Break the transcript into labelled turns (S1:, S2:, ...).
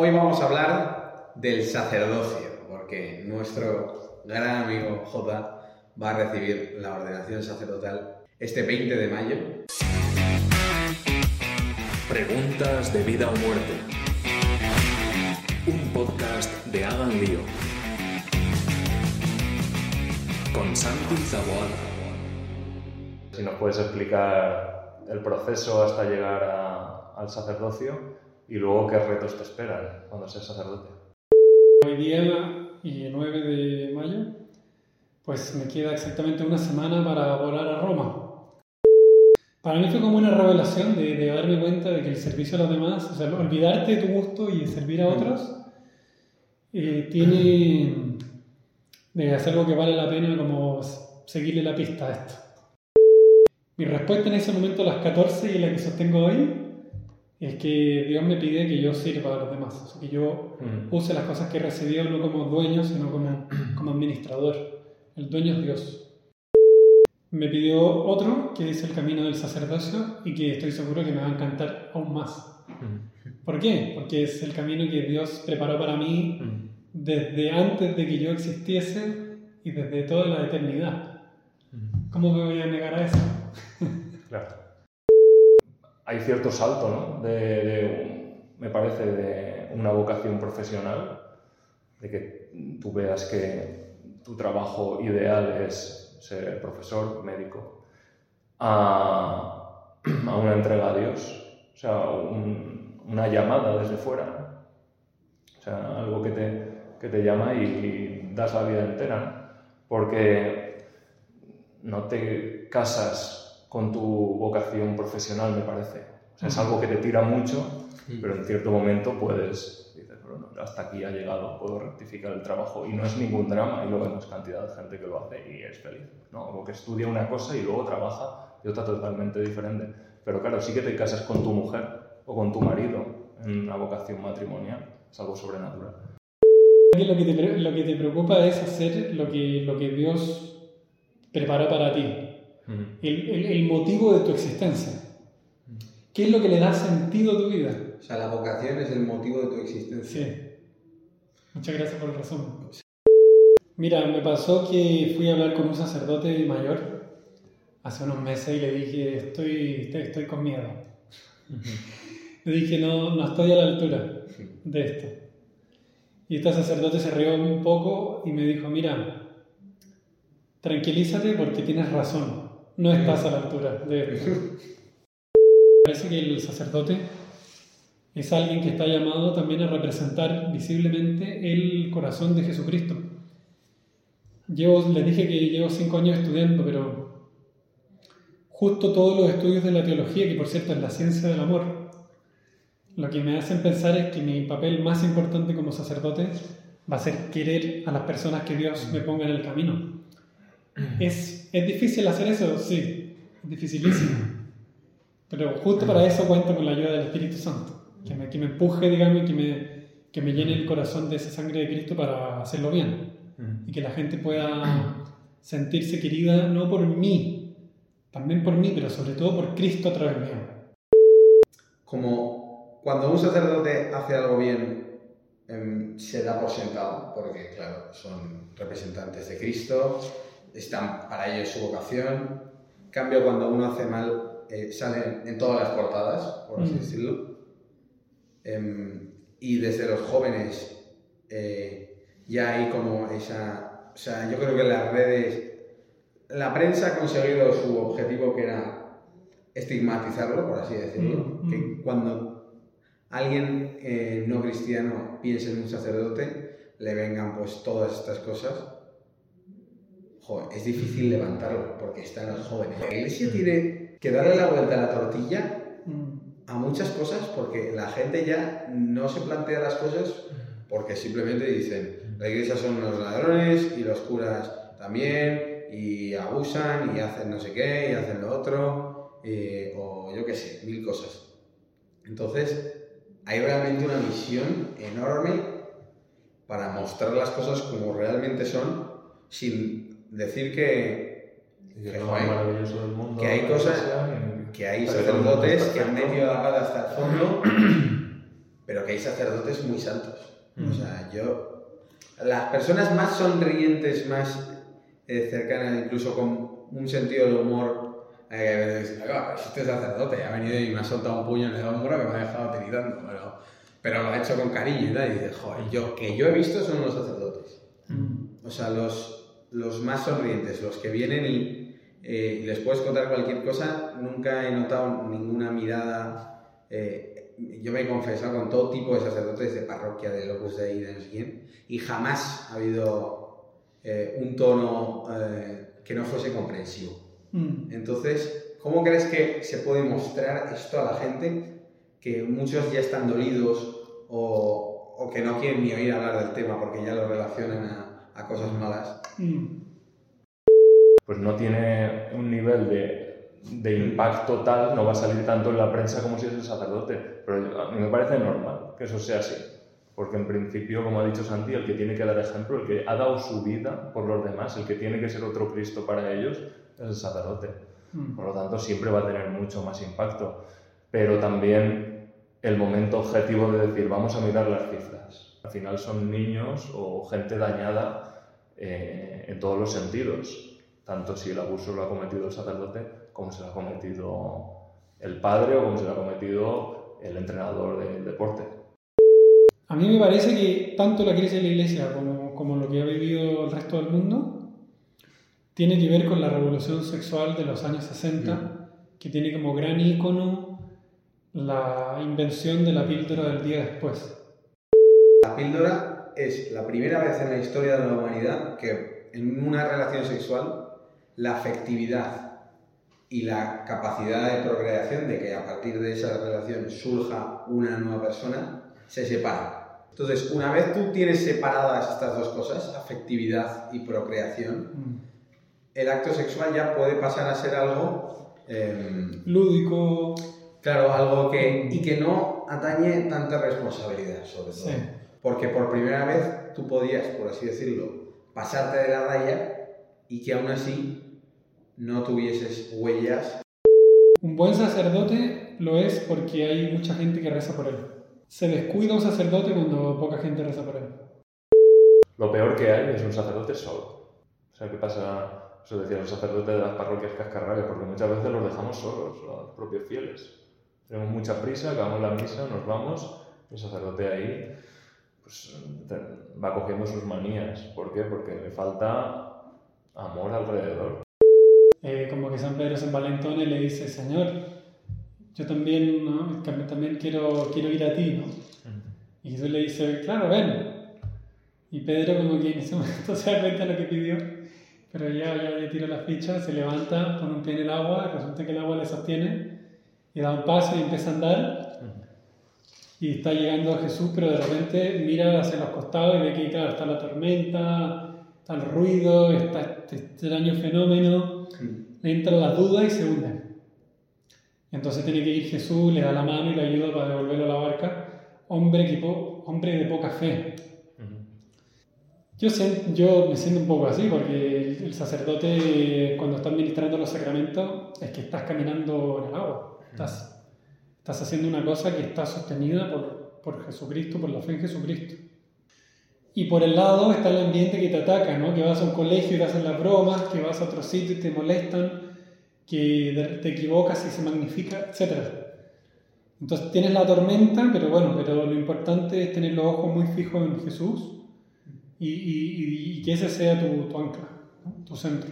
S1: Hoy vamos a hablar del sacerdocio, porque nuestro gran amigo J va a recibir la ordenación sacerdotal este 20 de mayo.
S2: Preguntas de vida o muerte. Un podcast de Hagan Lío. Con Santi Zaboada.
S3: Si nos puedes explicar el proceso hasta llegar a- al sacerdocio y luego qué retos te esperan cuando seas sacerdote.
S4: Hoy día, y 9 de mayo, pues me queda exactamente una semana para volar a Roma. Para mí fue como una revelación de, de darme cuenta de que el servicio a los demás, o sea, olvidarte de tu gusto y servir a otros, eh, tiene de hacer algo que vale la pena como seguirle la pista a esto. Mi respuesta en ese momento a las 14 y la que sostengo hoy es que Dios me pide que yo sirva a los demás, o sea, que yo
S3: Mm.
S4: use las cosas que recibió no como dueño, sino como, como administrador. El dueño es Dios. Me pidió otro, que es el camino del sacerdocio, y que estoy seguro que me va a encantar aún más.
S3: Mm.
S4: ¿Por qué? Porque es el camino que Dios preparó para mí
S3: Mm.
S4: desde antes de que yo existiese y desde toda la eternidad.
S3: Mm.
S4: ¿Cómo me voy a negar a eso?
S3: Claro. Hay cierto salto, ¿no? De, me parece, de una vocación profesional, de que tú veas que tu trabajo ideal es ser profesor, médico, a, una entrega a Dios, o sea, un- una llamada desde fuera, o sea, algo que te, que te llama y, das la vida entera. Porque no te casas con tu vocación profesional, me parece. O sea, es algo que te tira mucho, pero en cierto momento puedes, dices, bueno, hasta aquí ha llegado, puedo rectificar el trabajo y no es ningún drama y luego vemos cantidad de gente que lo hace y es feliz, ¿no? O que estudia una cosa y luego trabaja de otra totalmente diferente. Pero claro, sí que te casas con tu mujer o con tu marido en una vocación matrimonial, es algo sobrenatural.
S4: Lo, que te, lo que te preocupa es hacer lo que, lo que Dios preparó para ti. El, el- el motivo de tu existencia. ¿Qué es lo que le da sentido a tu vida?
S1: O sea, la vocación es el motivo de tu existencia.
S4: Sí. Muchas gracias por el resumen. Mira, me pasó que fui a hablar con un sacerdote mayor hace unos meses y le dije, estoy, estoy, estoy con miedo. Le dije, no, no estoy a la altura de esto. Y este sacerdote se rió un poco y me dijo, mira, tranquilízate porque tienes razón, no estás a la altura de esto. Parece que el sacerdote es alguien que está llamado también a representar visiblemente el corazón de Jesucristo. Llevo, les dije que llevo cinco años estudiando, pero justo todos los estudios de la teología, que por cierto es la ciencia del amor, lo que me hacen pensar es que mi papel más importante como sacerdote va a ser querer a las personas que Dios me ponga en el camino. ¿Es, ¿Es difícil hacer eso? Sí, dificilísimo. Pero justo para eso cuento con la ayuda del Espíritu Santo, que me, que me empuje, digamos, y que me, que me llene el corazón de esa sangre de Cristo para hacerlo bien. Y que la gente pueda sentirse querida no por mí, también por mí, pero sobre todo por Cristo a través mío.
S1: Como cuando un sacerdote hace algo bien, em, se da por sentado, porque claro, son representantes de Cristo, están para ellos su vocación. Cambio, cuando uno hace mal, eh, salen en todas las portadas, por así
S4: Mm.
S1: decirlo. Em, y desde los jóvenes eh, ya hay como esa... O sea, yo creo que las redes... La prensa ha conseguido su objetivo que era estigmatizarlo, por así decirlo.
S4: Mm,
S1: Que
S4: mm.
S1: cuando alguien eh, no cristiano piense en un sacerdote, le vengan pues todas estas cosas. Es difícil levantarlo porque están los jóvenes. La iglesia tiene que darle la vuelta a la tortilla a muchas cosas porque la gente ya no se plantea las cosas porque simplemente dicen la iglesia son los ladrones y los curas también y abusan y hacen no sé qué y hacen lo otro eh, o yo qué sé, mil cosas. Entonces hay realmente una misión enorme para mostrar las cosas como realmente son sin decir que,
S3: que
S1: joder,
S3: maravilloso del mundo.
S1: que hay cosas- que hay sacerdotes que han metido la pata hasta el fondo pero que hay sacerdotes muy santos.
S3: Mm.
S1: O sea, yo, las personas más sonrientes, más eh, cercanas, incluso con un sentido de humor, eh, dices, "Oiga, pero si este sacerdote ha venido y me ha soltado un puño en el hombro que me ha dejado tiritando, pero, pero lo ha hecho con cariño y tal, y dices, joder, yo, que yo he visto son los sacerdotes.
S4: Mm.
S1: O sea, los, los más sonrientes, los que vienen y eh, les puedes contar cualquier cosa, nunca he notado ninguna mirada. eh, yo me he confesado con todo tipo de sacerdotes de parroquia, de Opus Dei, de no sé quién, y jamás ha habido eh, un tono eh, que no fuese comprensivo.
S4: Mm.
S1: Entonces, ¿cómo crees que se puede mostrar esto a la gente? Que muchos ya están dolidos o, o que no quieren ni oír hablar del tema porque ya lo relacionan a, a cosas malas.
S4: Mm.
S3: Pues no tiene un nivel de, de impacto tal, no va a salir tanto en la prensa como si es el sacerdote. Pero a mí me parece normal que eso sea así. Porque en principio, como ha dicho Santi, el que tiene que dar ejemplo, el que ha dado su vida por los demás, el que tiene que ser otro Cristo para ellos, es el sacerdote.
S4: Mm.
S3: Por lo tanto, siempre va a tener mucho más impacto. Pero también el momento objetivo de decir, vamos a mirar las cifras. Al final son niños o gente dañada eh, en todos los sentidos. Tanto si el abuso lo ha cometido el sacerdote, como se lo ha cometido el padre o como se lo ha cometido el entrenador del deporte.
S4: A mí me parece que tanto la crisis de la iglesia como, como lo que ha vivido el resto del mundo tiene que ver con la revolución sexual de los años 60, que tiene como gran ícono la invención de la píldora del día después.
S1: Píldora es la primera vez en la historia de la humanidad que en una relación sexual la afectividad y la capacidad de procreación de que a partir de esa relación surja una nueva persona se separan. Entonces, una vez tú tienes separadas estas dos cosas, afectividad y procreación,
S4: Mm.
S1: el acto sexual ya puede pasar a ser algo, em,
S4: Lúdico,
S1: claro, algo que, y que no atañe tanta responsabilidad, sobre todo.
S4: sí.
S1: Porque por primera vez tú podías, por así decirlo, pasarte de la raya y que aún así no tuvieses huellas.
S4: Un buen sacerdote lo es porque hay mucha gente que reza por él. Se descuida un sacerdote cuando poca gente reza por él.
S3: Lo peor que hay es un sacerdote solo. O sea, ¿qué pasa? Eso decían los sacerdotes de las parroquias cascarrabias, porque muchas veces los dejamos solos, los propios fieles. Tenemos mucha prisa, acabamos la misa, nos vamos, el sacerdote ahí pues, va cogiendo sus manías. ¿Por qué? Porque le falta amor alrededor.
S4: Eh, como que San Pedro se envalentona y le dice, Señor, yo también, ¿no? Tam- también quiero, quiero ir a ti, ¿no? Y Jesús le dice, claro, ven. Y Pedro como que en ese momento se da cuenta de lo que pidió, pero ya, ya le tira la ficha, se levanta, pone un pie en el agua, resulta que el agua le sostiene, y da un paso y empieza a andar, y está llegando a Jesús, pero de repente mira hacia los costados y ve que claro, está la tormenta, está el ruido, está este extraño fenómeno, le entran las dudas y se hunde. Entonces tiene que ir Jesús, le da la mano y le ayuda para devolverlo a la barca. Hombre, que po- hombre de poca fe. Yo, sé- yo me siento un poco así porque el, el sacerdote cuando está administrando los sacramentos es que estás caminando en el agua. Estás, estás haciendo una cosa que está sostenida por, por Jesucristo, por la fe en Jesucristo. Y por el lado está el ambiente que te ataca, ¿no? Que vas a un colegio y te hacen las bromas, que vas a otro sitio y te molestan, que te equivocas y se magnifica, etc. Entonces tienes la tormenta, pero bueno, pero lo importante es tener los ojos muy fijos en Jesús y- y- y que ese sea tu, tu ancla, ¿no? tu centro.